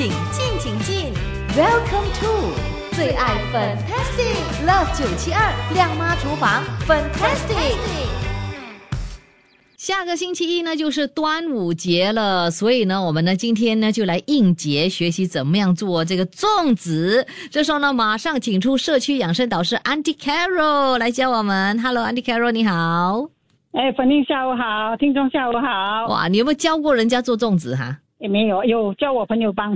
请进，请进，Welcome to 最爱 Fantastic Love 九七二亮妈厨房 Fantastic。下个星期一呢就是端午节了，所以呢，我们呢今天呢就来应节学习怎么样做这个粽子。这时候呢，马上请出社区养生导师 Auntie Carol 来教我们。Hello，Auntie Carol，你好。哎，粉玲下午好，听众下午好。哇，你有没有教过人家做粽子哈？也没有，有叫我朋友帮，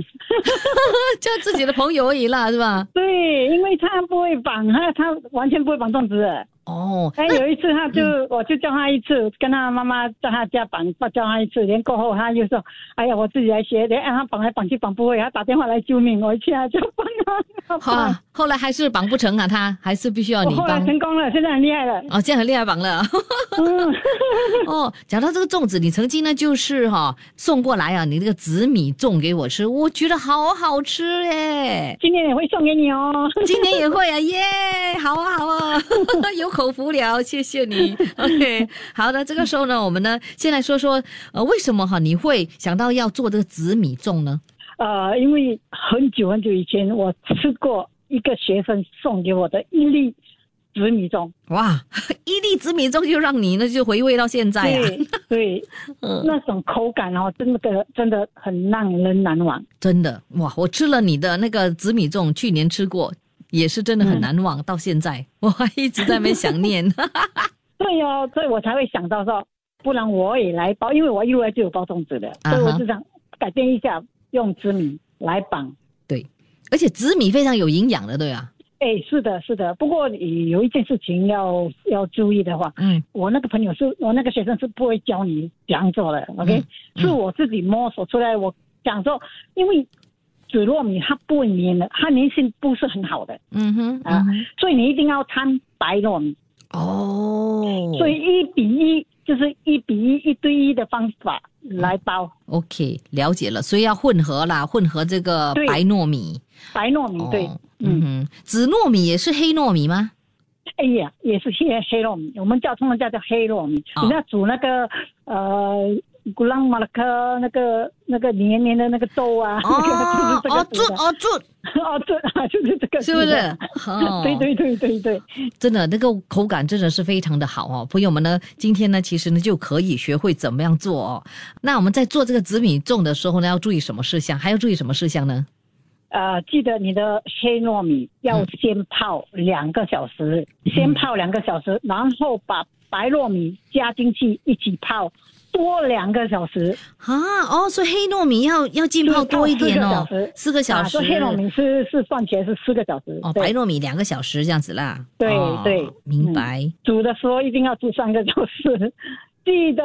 叫自己的朋友而已啦，是吧？对，因为他不会绑，他他完全不会绑粽子。哦，哎，有一次他就，我就叫他一次，跟他妈妈在他家绑，叫他一次，连过后他就说，哎呀，我自己来学，连让他绑来绑去绑不会，他打电话来救命，我一下就帮他。好，后来还是绑不成啊，他还是必须要你帮。成功了，现在很厉害了。哦，现在很厉害绑了。哦，讲到这个粽子，你曾经呢就是哈送过来啊，你那个紫米粽给我吃，我觉得好好吃耶。今年也会送给你哦，今年也会啊，耶，好啊好啊，有。口服了，谢谢你。OK，好的，这个时候呢，我们呢先来说说，呃，为什么哈你会想到要做这个紫米粽呢？呃，因为很久很久以前我吃过一个学生送给我的一粒紫米粽，哇，一粒紫米粽就让你呢就回味到现在啊，对，那种口感哦，真的真的很让人难忘，真的哇，我吃了你的那个紫米粽，去年吃过。也是真的很难忘，到现在 我还一直在那边想念。对哦，所以我才会想到说，不然我也来包，因为我一路来就有包粽子的，所以我就想改变一下，用紫米来绑。对，而且紫米非常有营养的，对啊。哎，是的，是的。不过有一件事情要要注意的话，嗯，我那个朋友是我那个学生是不会教你怎样做的，OK？是我自己摸索出来，我想说，因为。紫糯米它不会粘的，它粘性不是很好的。嗯哼啊，所以你一定要掺白糯米。哦，所以一比一就是一比一一对一的方法来包。OK，了解了，所以要混合啦，混合这个白糯米。白糯米对，嗯哼，紫糯米也是黑糯米吗？哎呀，也是黑黑糯米，我们叫通常叫叫黑糯米。你要煮那个呃。古浪马拉克那个那个黏黏的那个豆啊，哦哦做哦做哦做啊就是这个 是不是？对对对对对，真的那个口感真的是非常的好哦，朋友们呢，今天呢其实呢就可以学会怎么样做哦。那我们在做这个紫米粽的时候呢，要注意什么事项？还要注意什么事项呢？呃，记得你的黑糯米要先泡两个小时，先泡两个小时，然后把白糯米加进去一起泡。多两个小时啊！哦，所以黑糯米要要浸泡多一点哦，四个小时。黑糯米是是算起来是四个小时。哦，白糯米两个小时这样子啦。对对，明白。煮的时候一定要煮三个小时，记得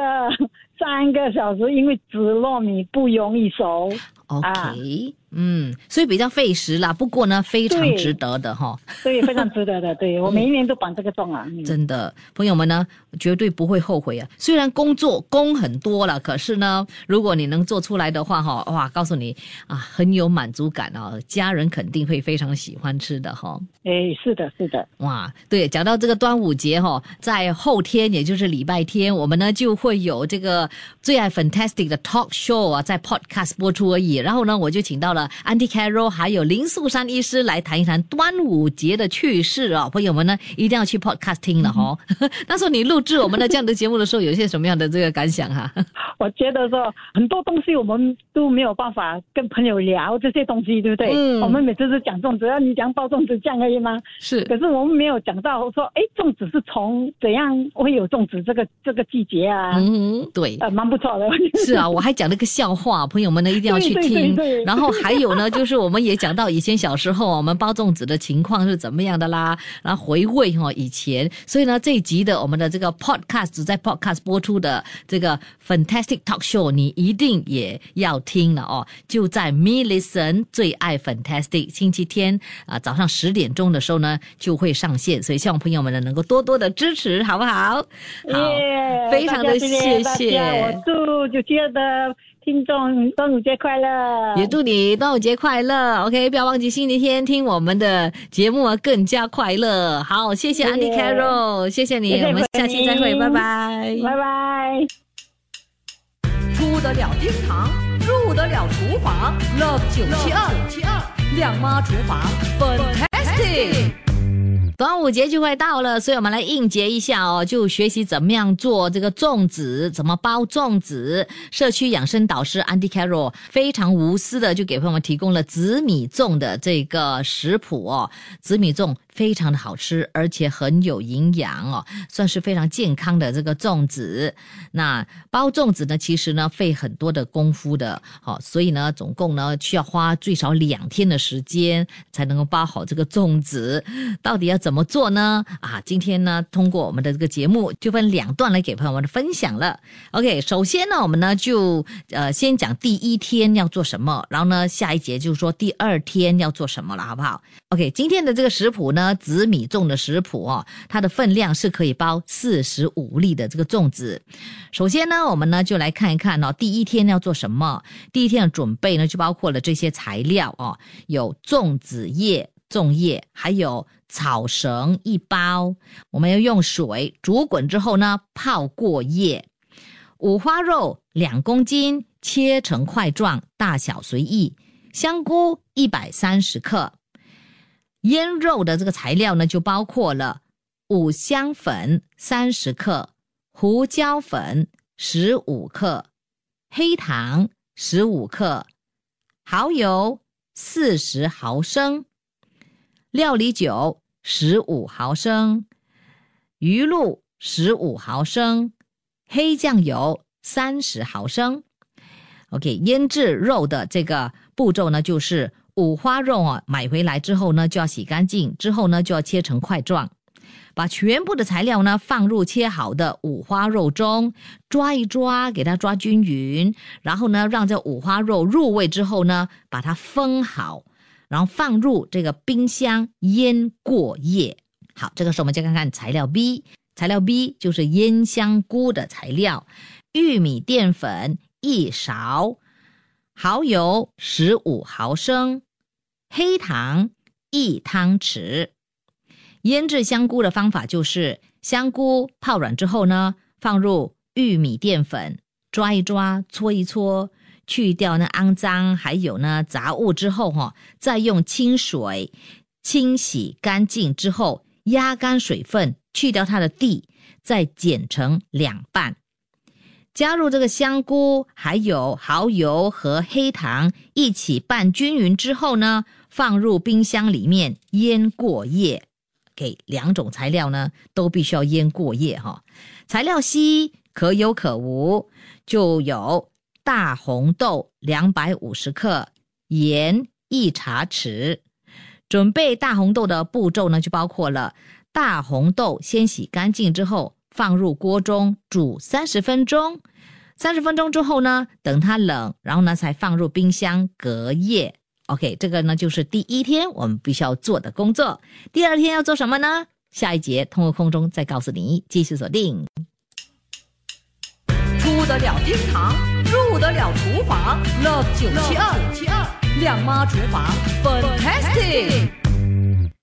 三个小时，因为紫糯米不容易熟。OK。嗯，所以比较费时啦，不过呢，非常值得的哈。对，非常值得的。对 我每一年都绑这个粽啊。真的，朋友们呢，绝对不会后悔啊。虽然工作工很多了，可是呢，如果你能做出来的话哈，哇，告诉你啊，很有满足感哦，家人肯定会非常喜欢吃的哈。哎，是的，是的。哇，对，讲到这个端午节哈，在后天，也就是礼拜天，我们呢就会有这个最爱 Fantastic 的 Talk Show 啊，在 Podcast 播出而已。然后呢，我就请到了。Andy Carroll 还有林素山医师来谈一谈端午节的趣事哦，朋友们呢一定要去 podcast 听了哈。那时候你录制我们的这样的节目的时候，有一些什么样的这个感想哈？我觉得说很多东西我们都没有办法跟朋友聊这些东西，对不对？嗯。我们每次是讲粽子，要你讲包粽子这样而已吗？是。可是我们没有讲到说，哎，粽子是从怎样会有粽子这个这个季节啊？嗯，对。呃，蛮不错的。是啊，我还讲了个笑话，朋友们呢一定要去听。然后还。还有呢，就是我们也讲到以前小时候我们包粽子的情况是怎么样的啦，然后回味哈以前，所以呢这一集的我们的这个 podcast 在 podcast 播出的这个 fantastic talk show，你一定也要听了哦，就在 Me listen 最爱 fantastic 星期天啊早上十点钟的时候呢就会上线，所以希望朋友们呢能够多多的支持，好不好？好，非常的谢谢，我祝就觉得。听众端午节快乐！也祝你端午节快乐。OK，不要忘记星期天听我们的节目啊，更加快乐。好，谢谢 Andy Carroll，谢谢你，我们下期再会，拜拜，拜拜。出得了厅堂，入得了厨房，Love 九七二，亮妈厨房，Fantastic。端午节就快到了，所以我们来应节一下哦，就学习怎么样做这个粽子，怎么包粽子。社区养生导师 Andy Carroll 非常无私的就给朋友们提供了紫米粽的这个食谱哦，紫米粽。非常的好吃，而且很有营养哦，算是非常健康的这个粽子。那包粽子呢，其实呢费很多的功夫的，好，所以呢，总共呢需要花最少两天的时间才能够包好这个粽子。到底要怎么做呢？啊，今天呢，通过我们的这个节目，就分两段来给朋友们分享了。OK，首先呢，我们呢就呃先讲第一天要做什么，然后呢下一节就是说第二天要做什么了，好不好？OK，今天的这个食谱呢。呢，紫米粽的食谱哦，它的分量是可以包四十五粒的这个粽子。首先呢，我们呢就来看一看哦，第一天要做什么？第一天的准备呢，就包括了这些材料哦，有粽子叶、粽叶，还有草绳一包。我们要用水煮滚之后呢，泡过夜。五花肉两公斤，切成块状，大小随意。香菇一百三十克。腌肉的这个材料呢，就包括了五香粉三十克、胡椒粉十五克、黑糖十五克、蚝油四十毫升、料理酒十五毫升、鱼露十五毫升、黑酱油三十毫升。OK，腌制肉的这个步骤呢，就是。五花肉啊，买回来之后呢，就要洗干净，之后呢，就要切成块状，把全部的材料呢放入切好的五花肉中，抓一抓，给它抓均匀，然后呢，让这五花肉入味之后呢，把它封好，然后放入这个冰箱腌过夜。好，这个时候我们再看看材料 B，材料 B 就是腌香菇的材料，玉米淀粉一勺。蚝油十五毫升，黑糖一汤匙。腌制香菇的方法就是：香菇泡软之后呢，放入玉米淀粉，抓一抓，搓一搓，去掉那肮脏还有呢杂物之后，哈，再用清水清洗干净之后，压干水分，去掉它的蒂，再剪成两半。加入这个香菇，还有蚝油和黑糖一起拌均匀之后呢，放入冰箱里面腌过夜。给两种材料呢，都必须要腌过夜哈。材料 C 可有可无，就有大红豆两百五十克，盐一茶匙。准备大红豆的步骤呢，就包括了大红豆先洗干净之后。放入锅中煮三十分钟，三十分钟之后呢，等它冷，然后呢才放入冰箱隔夜。OK，这个呢就是第一天我们必须要做的工作。第二天要做什么呢？下一节通过空中再告诉你。继续锁定。出得了厅堂，入得了厨房，Love 九七二，亮妈厨房，Fantastic。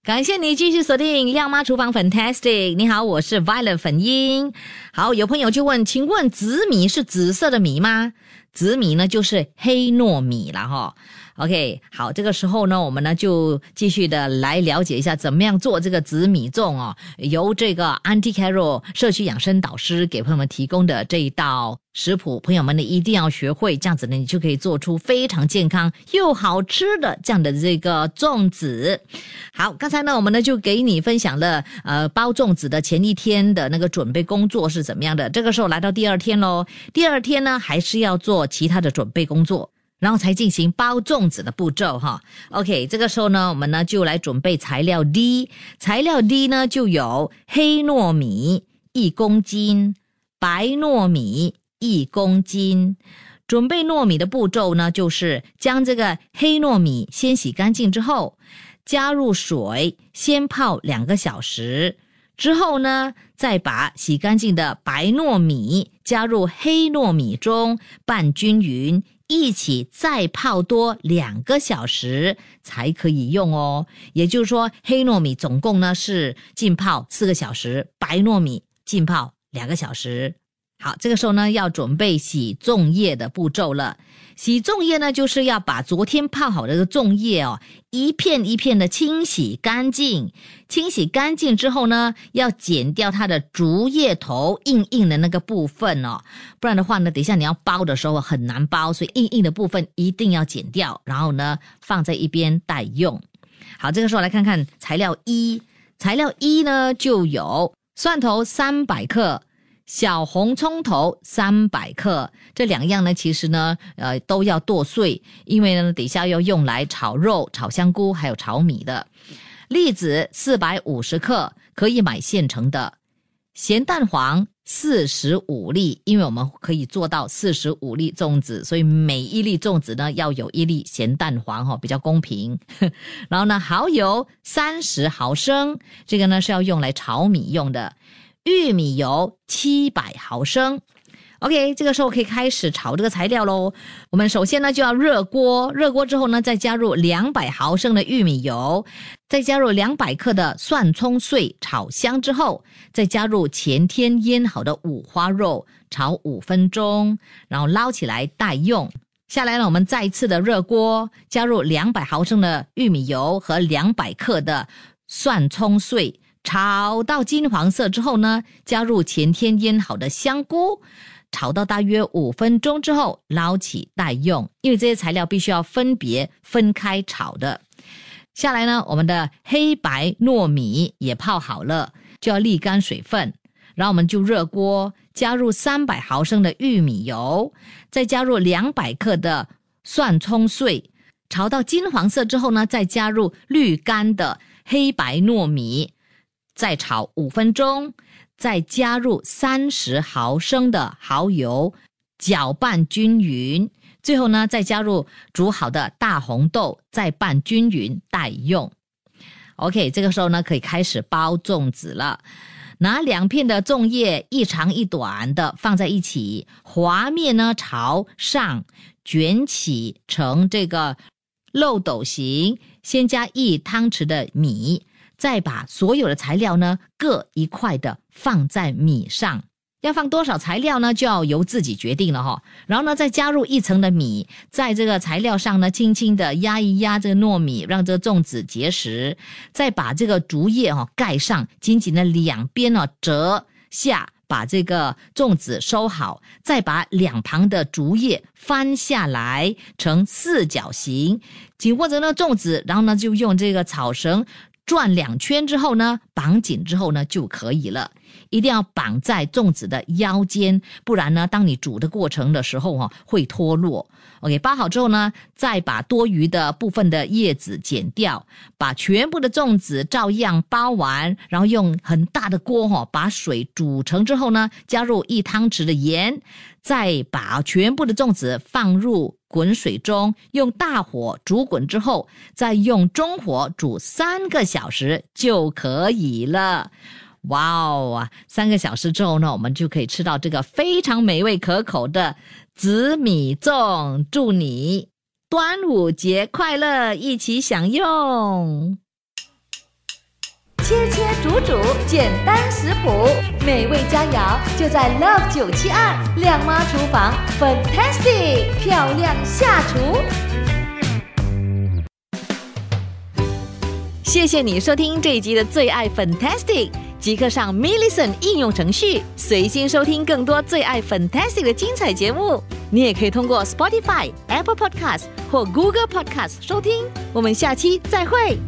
感谢你继续锁定亮妈厨房，Fantastic！你好，我是 Violet 粉英。好，有朋友就问，请问紫米是紫色的米吗？紫米呢，就是黑糯米了哈。OK，好，这个时候呢，我们呢就继续的来了解一下怎么样做这个紫米粽哦。由这个 Auntie Carol 社区养生导师给朋友们提供的这一道食谱，朋友们呢一定要学会，这样子呢你就可以做出非常健康又好吃的这样的这个粽子。好，刚才呢我们呢就给你分享了呃包粽子的前一天的那个准备工作是怎么样的。这个时候来到第二天喽，第二天呢还是要做其他的准备工作。然后才进行包粽子的步骤哈。OK，这个时候呢，我们呢就来准备材料 D。材料 D 呢就有黑糯米一公斤，白糯米一公斤。准备糯米的步骤呢，就是将这个黑糯米先洗干净之后，加入水先泡两个小时，之后呢，再把洗干净的白糯米加入黑糯米中拌均匀。一起再泡多两个小时才可以用哦。也就是说，黑糯米总共呢是浸泡四个小时，白糯米浸泡两个小时。好，这个时候呢，要准备洗粽叶的步骤了。洗粽叶呢，就是要把昨天泡好的粽叶哦，一片一片的清洗干净。清洗干净之后呢，要剪掉它的竹叶头硬硬的那个部分哦，不然的话呢，等一下你要包的时候很难包，所以硬硬的部分一定要剪掉，然后呢放在一边待用。好，这个时候来看看材料一，材料一呢就有蒜头三百克。小红葱头三百克，这两样呢，其实呢，呃，都要剁碎，因为呢，底下要用来炒肉、炒香菇，还有炒米的。栗子四百五十克，可以买现成的。咸蛋黄四十五粒，因为我们可以做到四十五粒粽子，所以每一粒粽子呢要有一粒咸蛋黄哈，比较公平。然后呢，蚝油三十毫升，这个呢是要用来炒米用的。玉米油七百毫升，OK，这个时候可以开始炒这个材料喽。我们首先呢就要热锅，热锅之后呢再加入两百毫升的玉米油，再加入两百克的蒜葱碎，炒香之后再加入前天腌好的五花肉，炒五分钟，然后捞起来待用。下来呢，我们再一次的热锅，加入两百毫升的玉米油和两百克的蒜葱碎。炒到金黄色之后呢，加入前天腌好的香菇，炒到大约五分钟之后捞起待用。因为这些材料必须要分别分开炒的。下来呢，我们的黑白糯米也泡好了，就要沥干水分。然后我们就热锅，加入三百毫升的玉米油，再加入两百克的蒜葱碎，炒到金黄色之后呢，再加入滤干的黑白糯米。再炒五分钟，再加入三十毫升的蚝油，搅拌均匀。最后呢，再加入煮好的大红豆，再拌均匀待用。OK，这个时候呢，可以开始包粽子了。拿两片的粽叶，一长一短的放在一起，滑面呢朝上卷起成这个漏斗形，先加一汤匙的米。再把所有的材料呢各一块的放在米上，要放多少材料呢？就要由自己决定了哈。然后呢，再加入一层的米，在这个材料上呢，轻轻的压一压这个糯米，让这个粽子结实。再把这个竹叶哈盖上，紧紧的两边呢折下，把这个粽子收好。再把两旁的竹叶翻下来，成四角形，紧握着那粽子，然后呢，就用这个草绳。转两圈之后呢，绑紧之后呢就可以了。一定要绑在粽子的腰间，不然呢，当你煮的过程的时候哈，会脱落。OK，包好之后呢，再把多余的部分的叶子剪掉，把全部的粽子照样包完，然后用很大的锅哈，把水煮成之后呢，加入一汤匙的盐，再把全部的粽子放入。滚水中用大火煮滚之后，再用中火煮三个小时就可以了。哇哦啊！三个小时之后呢，我们就可以吃到这个非常美味可口的紫米粽。祝你端午节快乐，一起享用！切切煮煮，简单食谱，美味佳肴就在 Love 九七二靓妈厨房，Fantastic 漂亮下厨。谢谢你收听这一集的最爱 Fantastic，即刻上 m i l l i c e n t 应用程序，随心收听更多最爱 Fantastic 的精彩节目。你也可以通过 Spotify、Apple Podcast 或 Google Podcast 收听。我们下期再会。